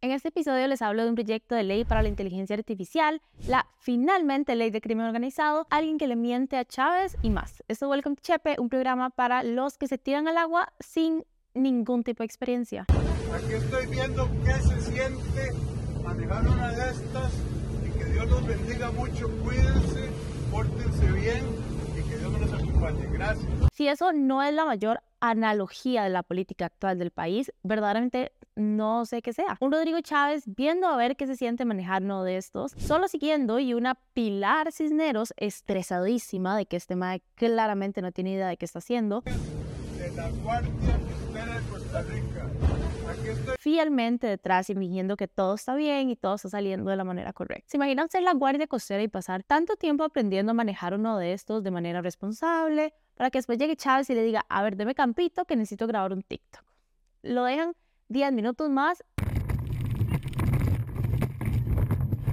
En este episodio les hablo de un proyecto de ley para la inteligencia artificial, la finalmente ley de crimen organizado, alguien que le miente a Chávez y más. Esto es Welcome to Chepe, un programa para los que se tiran al agua sin ningún tipo de experiencia. Aquí estoy viendo qué se siente manejar una de estas y que Dios los bendiga mucho, cuídense, pórtense bien Dios nos acompañe. Gracias. Si eso no es la mayor analogía de la política actual del país, verdaderamente no sé qué sea. Un Rodrigo Chávez viendo a ver qué se siente manejar uno de estos, solo siguiendo y una Pilar Cisneros estresadísima de que este mae claramente no tiene idea de qué está haciendo. De la Guardia Costera de Costa Rica. Fielmente detrás y fingiendo que todo está bien y todo está saliendo de la manera correcta. ¿Se imaginan ser la guardia costera y pasar tanto tiempo aprendiendo a manejar uno de estos de manera responsable para que después llegue Chávez y le diga, a ver, deme campito que necesito grabar un TikTok? Lo dejan 10 minutos más.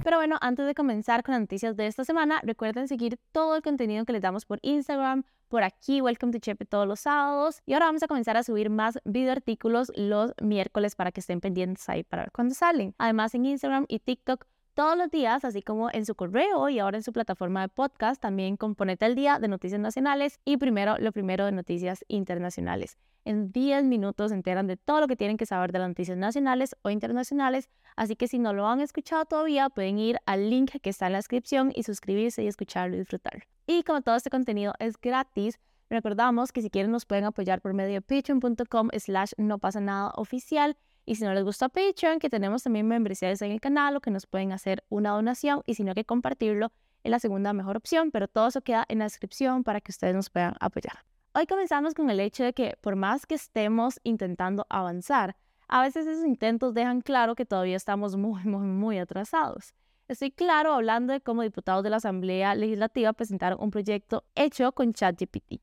Pero bueno, antes de comenzar con las noticias de esta semana, recuerden seguir todo el contenido que les damos por Instagram, por aquí, Welcome to Chepe todos los sábados. Y ahora vamos a comenzar a subir más video artículos los miércoles para que estén pendientes ahí para ver cuándo salen. Además, en Instagram y TikTok todos los días, así como en su correo y ahora en su plataforma de podcast, también componete al día de noticias nacionales y primero lo primero de noticias internacionales. En 10 minutos se enteran de todo lo que tienen que saber de las noticias nacionales o internacionales, así que si no lo han escuchado todavía, pueden ir al link que está en la descripción y suscribirse y escucharlo y disfrutar. Y como todo este contenido es gratis, recordamos que si quieren nos pueden apoyar por medio de patreon.com slash no pasa nada oficial y si no les gusta Patreon, que tenemos también membresías en el canal o que nos pueden hacer una donación y si no que compartirlo es la segunda mejor opción, pero todo eso queda en la descripción para que ustedes nos puedan apoyar. Hoy comenzamos con el hecho de que por más que estemos intentando avanzar, a veces esos intentos dejan claro que todavía estamos muy, muy, muy atrasados. Estoy claro hablando de cómo diputados de la Asamblea Legislativa presentaron un proyecto hecho con ChatGPT.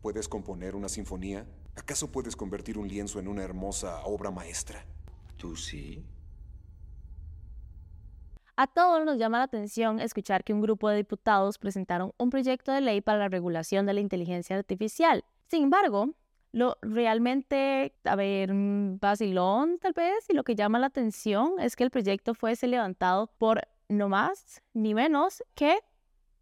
¿Puedes componer una sinfonía? ¿Acaso puedes convertir un lienzo en una hermosa obra maestra? ¿Tú sí? A todos nos llama la atención escuchar que un grupo de diputados presentaron un proyecto de ley para la regulación de la inteligencia artificial. Sin embargo, lo realmente, a ver, vacilón tal vez, y lo que llama la atención es que el proyecto fuese levantado por no más ni menos que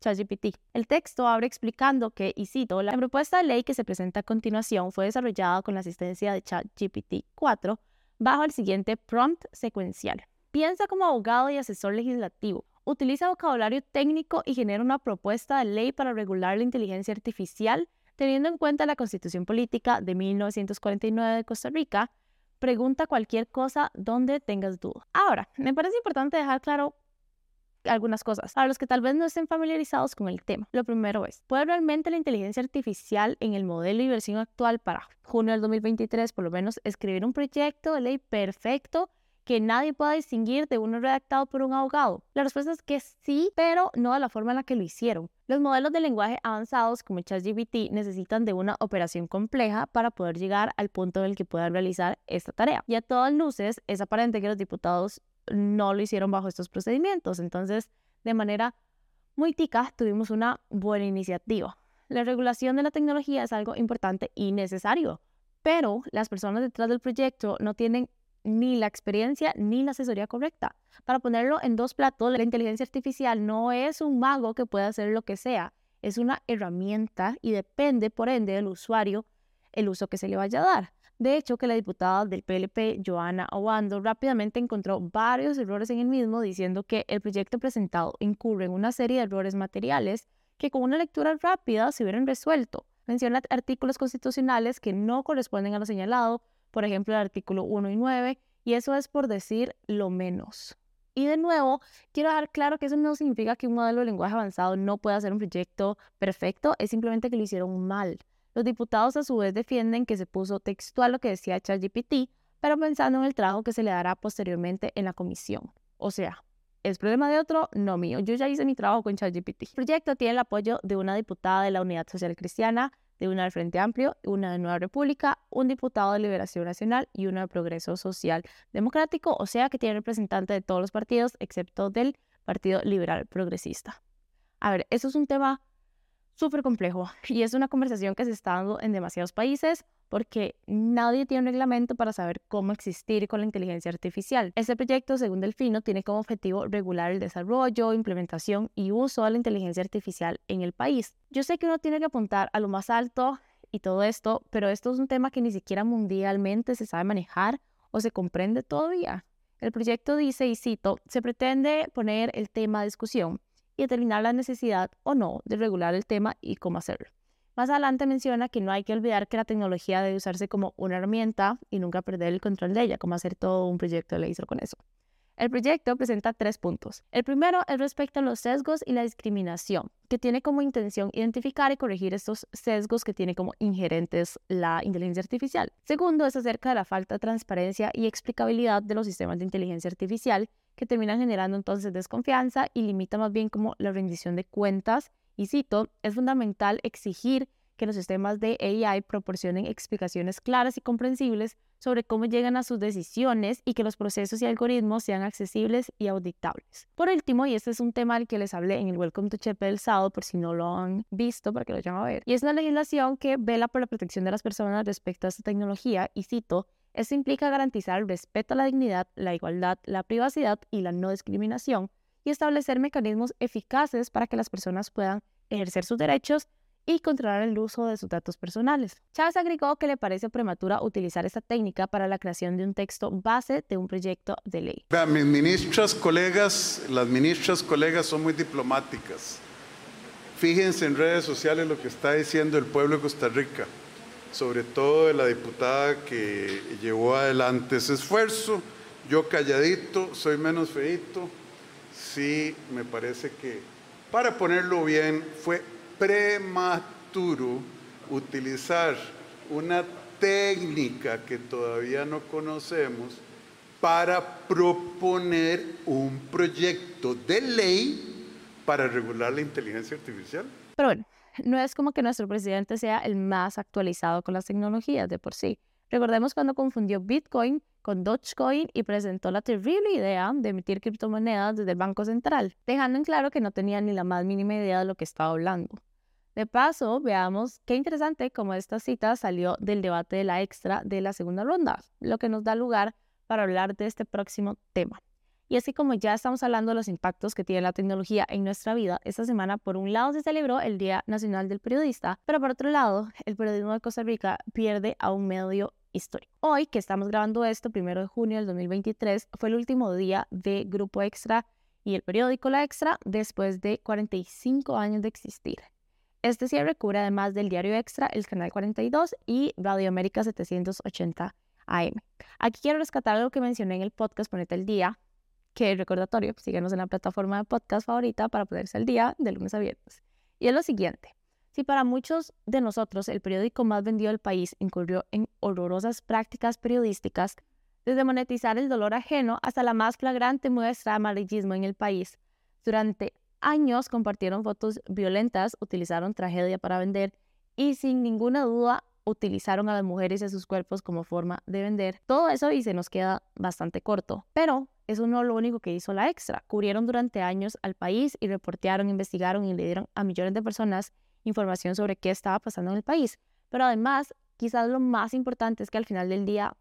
ChatGPT. El texto abre explicando que, y cito, la propuesta de ley que se presenta a continuación fue desarrollada con la asistencia de ChatGPT 4 bajo el siguiente prompt secuencial. Piensa como abogado y asesor legislativo. Utiliza vocabulario técnico y genera una propuesta de ley para regular la inteligencia artificial teniendo en cuenta la Constitución Política de 1949 de Costa Rica. Pregunta cualquier cosa donde tengas duda. Ahora, me parece importante dejar claro algunas cosas. Para los que tal vez no estén familiarizados con el tema, lo primero es, ¿puede realmente la inteligencia artificial en el modelo y versión actual para junio del 2023 por lo menos escribir un proyecto de ley perfecto que nadie pueda distinguir de uno redactado por un abogado? La respuesta es que sí, pero no de la forma en la que lo hicieron. Los modelos de lenguaje avanzados como ChatGPT necesitan de una operación compleja para poder llegar al punto en el que puedan realizar esta tarea. Y a todas luces es aparente que los diputados no lo hicieron bajo estos procedimientos. Entonces, de manera muy tica, tuvimos una buena iniciativa. La regulación de la tecnología es algo importante y necesario, pero las personas detrás del proyecto no tienen ni la experiencia ni la asesoría correcta. Para ponerlo en dos platos, la inteligencia artificial no es un mago que pueda hacer lo que sea, es una herramienta y depende, por ende, del usuario el uso que se le vaya a dar. De hecho, que la diputada del PLP, Joana Obando, rápidamente encontró varios errores en el mismo, diciendo que el proyecto presentado incurre en una serie de errores materiales que con una lectura rápida se hubieran resuelto. Menciona artículos constitucionales que no corresponden a lo señalado, por ejemplo el artículo 1 y 9, y eso es por decir lo menos. Y de nuevo, quiero dejar claro que eso no significa que un modelo de lenguaje avanzado no pueda ser un proyecto perfecto, es simplemente que lo hicieron mal. Los diputados a su vez defienden que se puso textual lo que decía ChatGPT, pero pensando en el trabajo que se le dará posteriormente en la comisión. O sea, es problema de otro, no mío. Yo ya hice mi trabajo con ChatGPT. El proyecto tiene el apoyo de una diputada de la Unidad Social Cristiana, de una del Frente Amplio, una de Nueva República, un diputado de Liberación Nacional y uno de Progreso Social Democrático, o sea que tiene representante de todos los partidos excepto del Partido Liberal Progresista. A ver, eso es un tema súper complejo y es una conversación que se está dando en demasiados países porque nadie tiene un reglamento para saber cómo existir con la inteligencia artificial. Este proyecto, según Delfino, tiene como objetivo regular el desarrollo, implementación y uso de la inteligencia artificial en el país. Yo sé que uno tiene que apuntar a lo más alto y todo esto, pero esto es un tema que ni siquiera mundialmente se sabe manejar o se comprende todavía. El proyecto dice, y cito, se pretende poner el tema a discusión y determinar la necesidad o no de regular el tema y cómo hacerlo. Más adelante menciona que no hay que olvidar que la tecnología debe usarse como una herramienta y nunca perder el control de ella, como hacer todo un proyecto de ley con eso. El proyecto presenta tres puntos. El primero es respecto a los sesgos y la discriminación, que tiene como intención identificar y corregir estos sesgos que tiene como ingerentes la inteligencia artificial. Segundo es acerca de la falta de transparencia y explicabilidad de los sistemas de inteligencia artificial, que terminan generando entonces desconfianza y limita más bien como la rendición de cuentas y cito, es fundamental exigir que los sistemas de AI proporcionen explicaciones claras y comprensibles sobre cómo llegan a sus decisiones y que los procesos y algoritmos sean accesibles y auditables. Por último, y este es un tema al que les hablé en el Welcome to Chepe del sábado, por si no lo han visto, para que lo vayan a ver, y es una legislación que vela por la protección de las personas respecto a esta tecnología y cito, esto implica garantizar el respeto a la dignidad, la igualdad, la privacidad y la no discriminación, y establecer mecanismos eficaces para que las personas puedan ejercer sus derechos y controlar el uso de sus datos personales. Chávez agregó que le parece prematura utilizar esta técnica para la creación de un texto base de un proyecto de ley. mis ministras, colegas, las ministras, colegas son muy diplomáticas. Fíjense en redes sociales lo que está diciendo el pueblo de Costa Rica, sobre todo de la diputada que llevó adelante ese esfuerzo. Yo calladito, soy menos feito, sí, me parece que, para ponerlo bien, fue prematuro utilizar una técnica que todavía no conocemos para proponer un proyecto de ley para regular la inteligencia artificial. Pero no es como que nuestro presidente sea el más actualizado con las tecnologías de por sí. Recordemos cuando confundió Bitcoin con Dogecoin y presentó la terrible idea de emitir criptomonedas desde el Banco Central, dejando en claro que no tenía ni la más mínima idea de lo que estaba hablando. De paso, veamos qué interesante cómo esta cita salió del debate de la extra de la segunda ronda, lo que nos da lugar para hablar de este próximo tema. Y así como ya estamos hablando de los impactos que tiene la tecnología en nuestra vida, esta semana por un lado se celebró el Día Nacional del Periodista, pero por otro lado, el periodismo de Costa Rica pierde a un medio histórico. Hoy, que estamos grabando esto, primero de junio del 2023, fue el último día de Grupo Extra y el periódico La Extra después de 45 años de existir. Este cierre cubre además del diario Extra, el canal 42 y Radio América 780 AM. Aquí quiero rescatar algo que mencioné en el podcast Ponete el Día, que recordatorio, síguenos en la plataforma de podcast favorita para ponerse al día de lunes a viernes. Y es lo siguiente, si para muchos de nosotros el periódico más vendido del país incurrió en horrorosas prácticas periodísticas, desde monetizar el dolor ajeno hasta la más flagrante muestra de amarillismo en el país, durante años compartieron fotos violentas, utilizaron tragedia para vender y sin ninguna duda utilizaron a las mujeres y a sus cuerpos como forma de vender. Todo eso y se nos queda bastante corto. Pero eso no es lo único que hizo la extra. Cubrieron durante años al país y reportearon, investigaron y le dieron a millones de personas información sobre qué estaba pasando en el país. Pero además, quizás lo más importante es que al final del día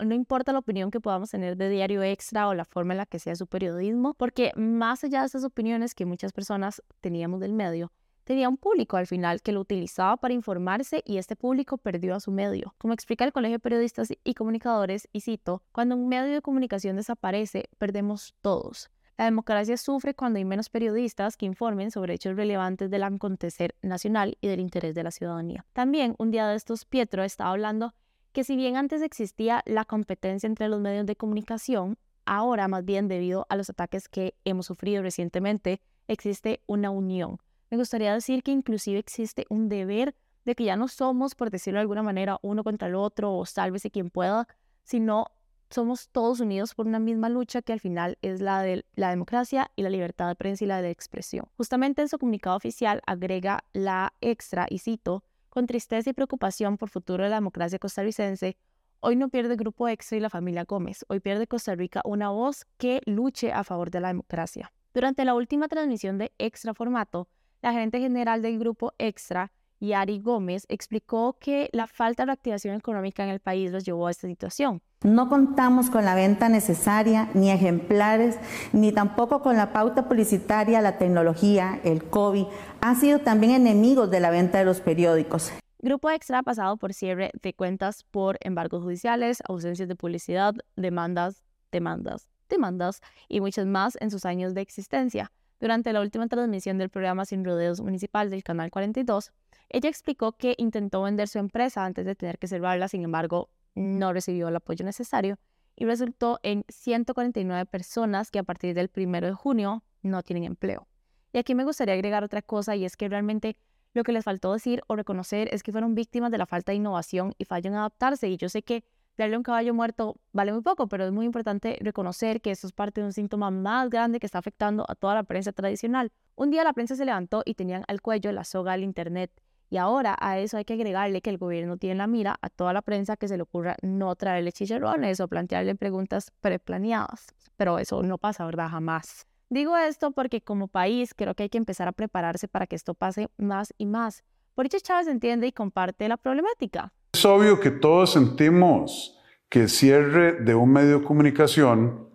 no importa la opinión que podamos tener de Diario Extra o la forma en la que sea su periodismo, porque más allá de esas opiniones que muchas personas teníamos del medio, tenía un público al final que lo utilizaba para informarse y este público perdió a su medio. Como explica el Colegio de Periodistas y Comunicadores, y cito, cuando un medio de comunicación desaparece, perdemos todos. La democracia sufre cuando hay menos periodistas que informen sobre hechos relevantes del acontecer nacional y del interés de la ciudadanía. También, un día de estos, Pietro estaba hablando que si bien antes existía la competencia entre los medios de comunicación, ahora más bien debido a los ataques que hemos sufrido recientemente, existe una unión. Me gustaría decir que inclusive existe un deber de que ya no somos, por decirlo de alguna manera, uno contra el otro o sálvese quien pueda, sino somos todos unidos por una misma lucha que al final es la de la democracia y la libertad de prensa y la de expresión. Justamente en su comunicado oficial agrega la extra, y cito, con tristeza y preocupación por futuro de la democracia costarricense, hoy no pierde el Grupo Extra y la familia Gómez, hoy pierde Costa Rica una voz que luche a favor de la democracia. Durante la última transmisión de Extra Formato, la gerente general del Grupo Extra Yari Gómez, explicó que la falta de reactivación económica en el país los llevó a esta situación. No contamos con la venta necesaria, ni ejemplares, ni tampoco con la pauta publicitaria, la tecnología, el COVID. Han sido también enemigos de la venta de los periódicos. Grupo Extra ha pasado por cierre de cuentas por embargos judiciales, ausencias de publicidad, demandas, demandas, demandas y muchas más en sus años de existencia. Durante la última transmisión del programa Sin Rodeos Municipal del Canal 42, ella explicó que intentó vender su empresa antes de tener que cerrarla, sin embargo, no recibió el apoyo necesario y resultó en 149 personas que a partir del 1 de junio no tienen empleo. Y aquí me gustaría agregar otra cosa y es que realmente lo que les faltó decir o reconocer es que fueron víctimas de la falta de innovación y fallo en adaptarse. Y yo sé que darle un caballo muerto vale muy poco, pero es muy importante reconocer que esto es parte de un síntoma más grande que está afectando a toda la prensa tradicional. Un día la prensa se levantó y tenían al cuello la soga del Internet. Y ahora a eso hay que agregarle que el gobierno tiene la mira a toda la prensa que se le ocurra no traerle chicharrones o plantearle preguntas preplaneadas. Pero eso no pasa, ¿verdad? Jamás. Digo esto porque como país creo que hay que empezar a prepararse para que esto pase más y más. Por eso Chávez entiende y comparte la problemática. Es obvio que todos sentimos que el cierre de un medio de comunicación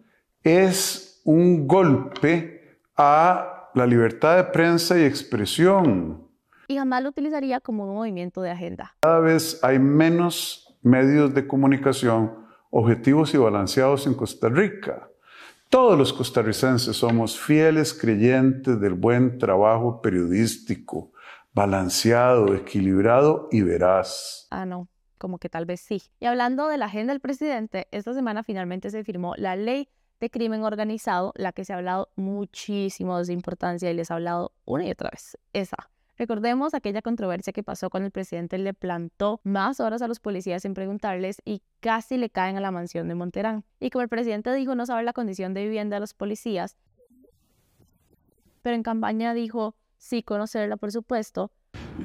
es un golpe a la libertad de prensa y expresión y jamás lo utilizaría como un movimiento de agenda. Cada vez hay menos medios de comunicación objetivos y balanceados en Costa Rica. Todos los costarricenses somos fieles creyentes del buen trabajo periodístico, balanceado, equilibrado y veraz. Ah, no, como que tal vez sí. Y hablando de la agenda del presidente, esta semana finalmente se firmó la ley de crimen organizado, la que se ha hablado muchísimo de su importancia y les ha hablado una y otra vez. Esa. Recordemos aquella controversia que pasó cuando el presidente le plantó más horas a los policías sin preguntarles y casi le caen a la mansión de Monterán. Y como el presidente dijo no saber la condición de vivienda de los policías, pero en campaña dijo sí conocerla por supuesto,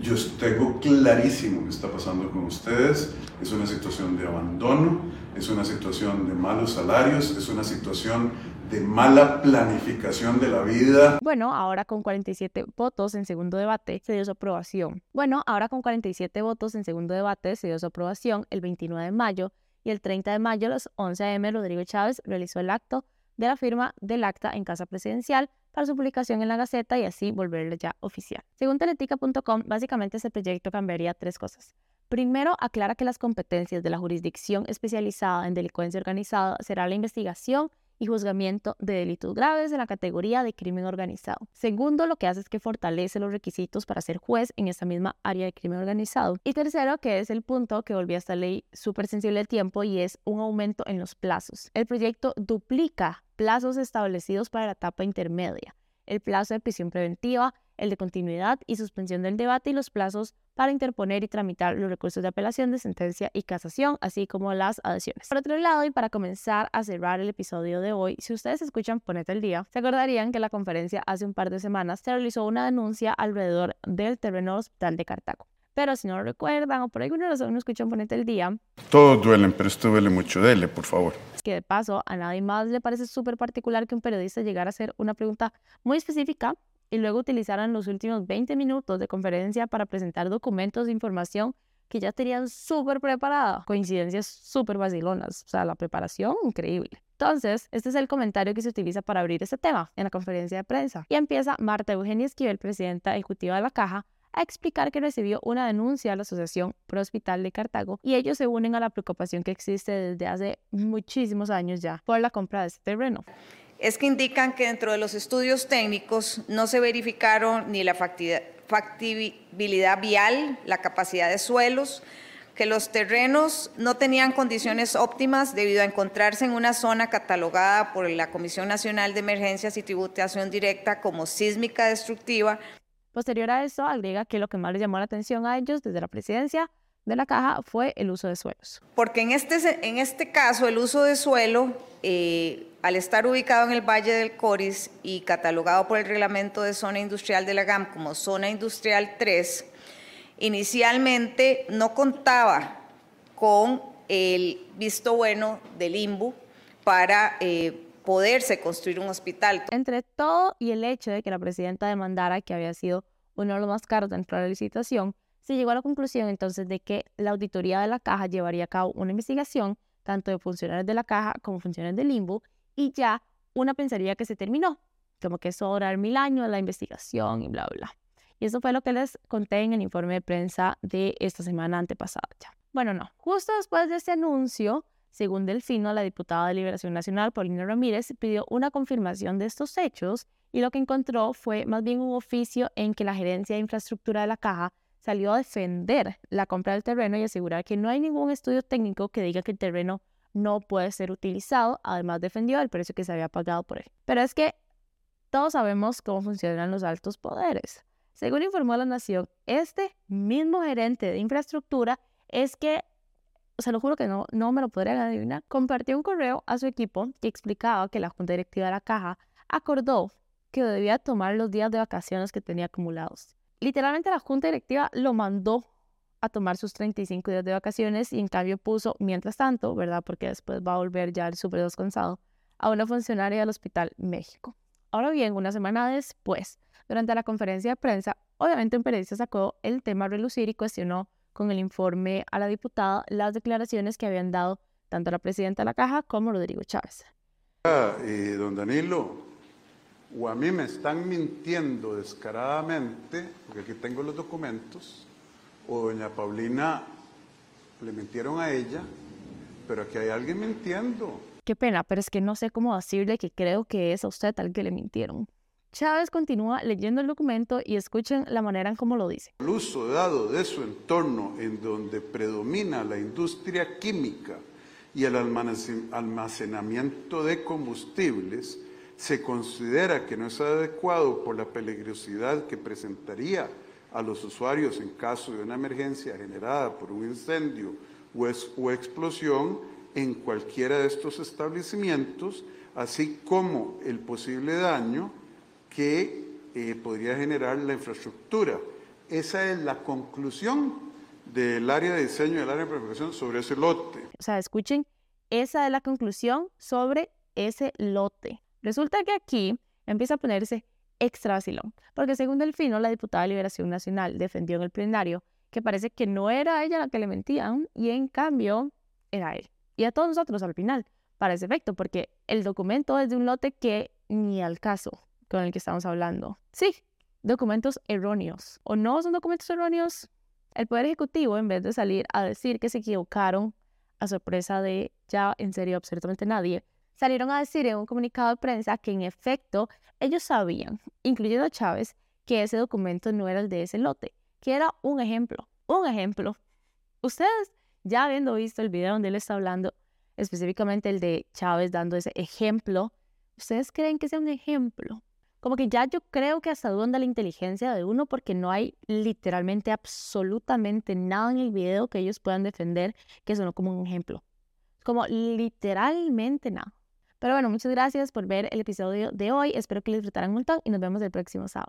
yo tengo clarísimo que está pasando con ustedes. Es una situación de abandono, es una situación de malos salarios, es una situación de mala planificación de la vida. Bueno, ahora con 47 votos en segundo debate se dio su aprobación. Bueno, ahora con 47 votos en segundo debate se dio su aprobación el 29 de mayo y el 30 de mayo a las 11 a.m. Rodrigo Chávez realizó el acto de la firma del acta en Casa Presidencial su publicación en la Gaceta y así volverle ya oficial. Según teletica.com, básicamente este proyecto cambiaría tres cosas. Primero, aclara que las competencias de la jurisdicción especializada en delincuencia organizada será la investigación y juzgamiento de delitos graves de la categoría de crimen organizado. Segundo, lo que hace es que fortalece los requisitos para ser juez en esta misma área de crimen organizado. Y tercero, que es el punto que volvió a esta ley súper sensible al tiempo y es un aumento en los plazos. El proyecto duplica plazos establecidos para la etapa intermedia, el plazo de prisión preventiva, el de continuidad y suspensión del debate y los plazos para interponer y tramitar los recursos de apelación de sentencia y casación, así como las adhesiones. Por otro lado, y para comenzar a cerrar el episodio de hoy, si ustedes escuchan Ponete el Día, se acordarían que la conferencia hace un par de semanas se realizó una denuncia alrededor del terreno del hospital de Cartago. Pero si no lo recuerdan o por alguna razón no escuchan Ponete el Día. Todos duelen, pero esto duele mucho. Dele, por favor. Que de paso a nadie más le parece súper particular que un periodista llegara a hacer una pregunta muy específica y luego utilizaran los últimos 20 minutos de conferencia para presentar documentos de información que ya tenían súper preparada. Coincidencias súper vacilonas. O sea, la preparación increíble. Entonces, este es el comentario que se utiliza para abrir este tema en la conferencia de prensa. Y empieza Marta Eugenia Esquivel, presidenta ejecutiva de la Caja, a explicar que recibió una denuncia a la Asociación Pro Hospital de Cartago y ellos se unen a la preocupación que existe desde hace muchísimos años ya por la compra de este terreno es que indican que dentro de los estudios técnicos no se verificaron ni la factibilidad vial, la capacidad de suelos, que los terrenos no tenían condiciones óptimas debido a encontrarse en una zona catalogada por la Comisión Nacional de Emergencias y Tributación Directa como sísmica destructiva. Posterior a eso, agrega que lo que más les llamó la atención a ellos desde la presidencia de la caja fue el uso de suelos. Porque en este, en este caso el uso de suelo eh, al estar ubicado en el Valle del Coris y catalogado por el Reglamento de Zona Industrial de la GAM como Zona Industrial 3, inicialmente no contaba con el visto bueno del IMBU para eh, poderse construir un hospital. Entre todo y el hecho de que la presidenta demandara que había sido uno de los más caros dentro de la licitación, se llegó a la conclusión entonces de que la auditoría de la caja llevaría a cabo una investigación tanto de funcionarios de la caja como funcionarios del limbo y ya una pensaría que se terminó, como que eso va a durar mil años la investigación y bla, bla. Y eso fue lo que les conté en el informe de prensa de esta semana antepasada ya. Bueno, no, justo después de ese anuncio, según Delfino, la diputada de Liberación Nacional, Paulina Ramírez, pidió una confirmación de estos hechos y lo que encontró fue más bien un oficio en que la gerencia de infraestructura de la caja salió a defender la compra del terreno y asegurar que no hay ningún estudio técnico que diga que el terreno no puede ser utilizado. Además, defendió el precio que se había pagado por él. Pero es que todos sabemos cómo funcionan los altos poderes. Según informó la Nación, este mismo gerente de infraestructura es que, se lo juro que no, no me lo podrían adivinar, compartió un correo a su equipo que explicaba que la Junta Directiva de la Caja acordó que debía tomar los días de vacaciones que tenía acumulados. Literalmente la Junta Directiva lo mandó a tomar sus 35 días de vacaciones y en cambio puso, mientras tanto, ¿verdad? Porque después va a volver ya el súper descansado, a una funcionaria del Hospital México. Ahora bien, una semana después, durante la conferencia de prensa, obviamente un periodista sacó el tema a relucir y cuestionó con el informe a la diputada las declaraciones que habían dado tanto la presidenta de la Caja como Rodrigo Chávez. Ah, eh, don Danilo, o a mí me están mintiendo descaradamente, porque aquí tengo los documentos, o doña Paulina le mintieron a ella, pero aquí hay alguien mintiendo. Qué pena, pero es que no sé cómo decirle que creo que es a usted tal que le mintieron. Chávez continúa leyendo el documento y escuchen la manera en cómo lo dice. El uso dado de su entorno en donde predomina la industria química y el almacenamiento de combustibles se considera que no es adecuado por la peligrosidad que presentaría a los usuarios en caso de una emergencia generada por un incendio o, explosión en cualquiera de estos establecimientos, así como el posible daño que eh, podría generar la infraestructura. Esa es la conclusión del área de diseño del área de planificación sobre ese lote. O sea, escuchen, esa es la conclusión sobre ese lote. Resulta que aquí empieza a ponerse extra vacilón, porque según Delfino, la diputada de Liberación Nacional defendió en el plenario que parece que no era ella la que le mentían y en cambio era él y a todos nosotros al final para ese efecto, porque el documento es de un lote que ni al caso con el que estamos hablando. Sí, documentos erróneos. ¿O no son documentos erróneos? El Poder Ejecutivo, en vez de salir a decir que se equivocaron a sorpresa de ya en serio absolutamente nadie, salieron a decir en un comunicado de prensa que en efecto ellos sabían, incluyendo Chávez, que ese documento no era el de ese lote, que era un ejemplo, un ejemplo. Ustedes ya habiendo visto el video donde él está hablando, específicamente el de Chávez dando ese ejemplo, ¿ustedes creen que sea un ejemplo? Como que ya yo creo que hasta duda la inteligencia de uno porque no hay literalmente absolutamente nada en el video que ellos puedan defender que sonó como un ejemplo. Como literalmente nada. Pero bueno, muchas gracias por ver el episodio de hoy. Espero que lo disfrutaran un montón y nos vemos el próximo sábado.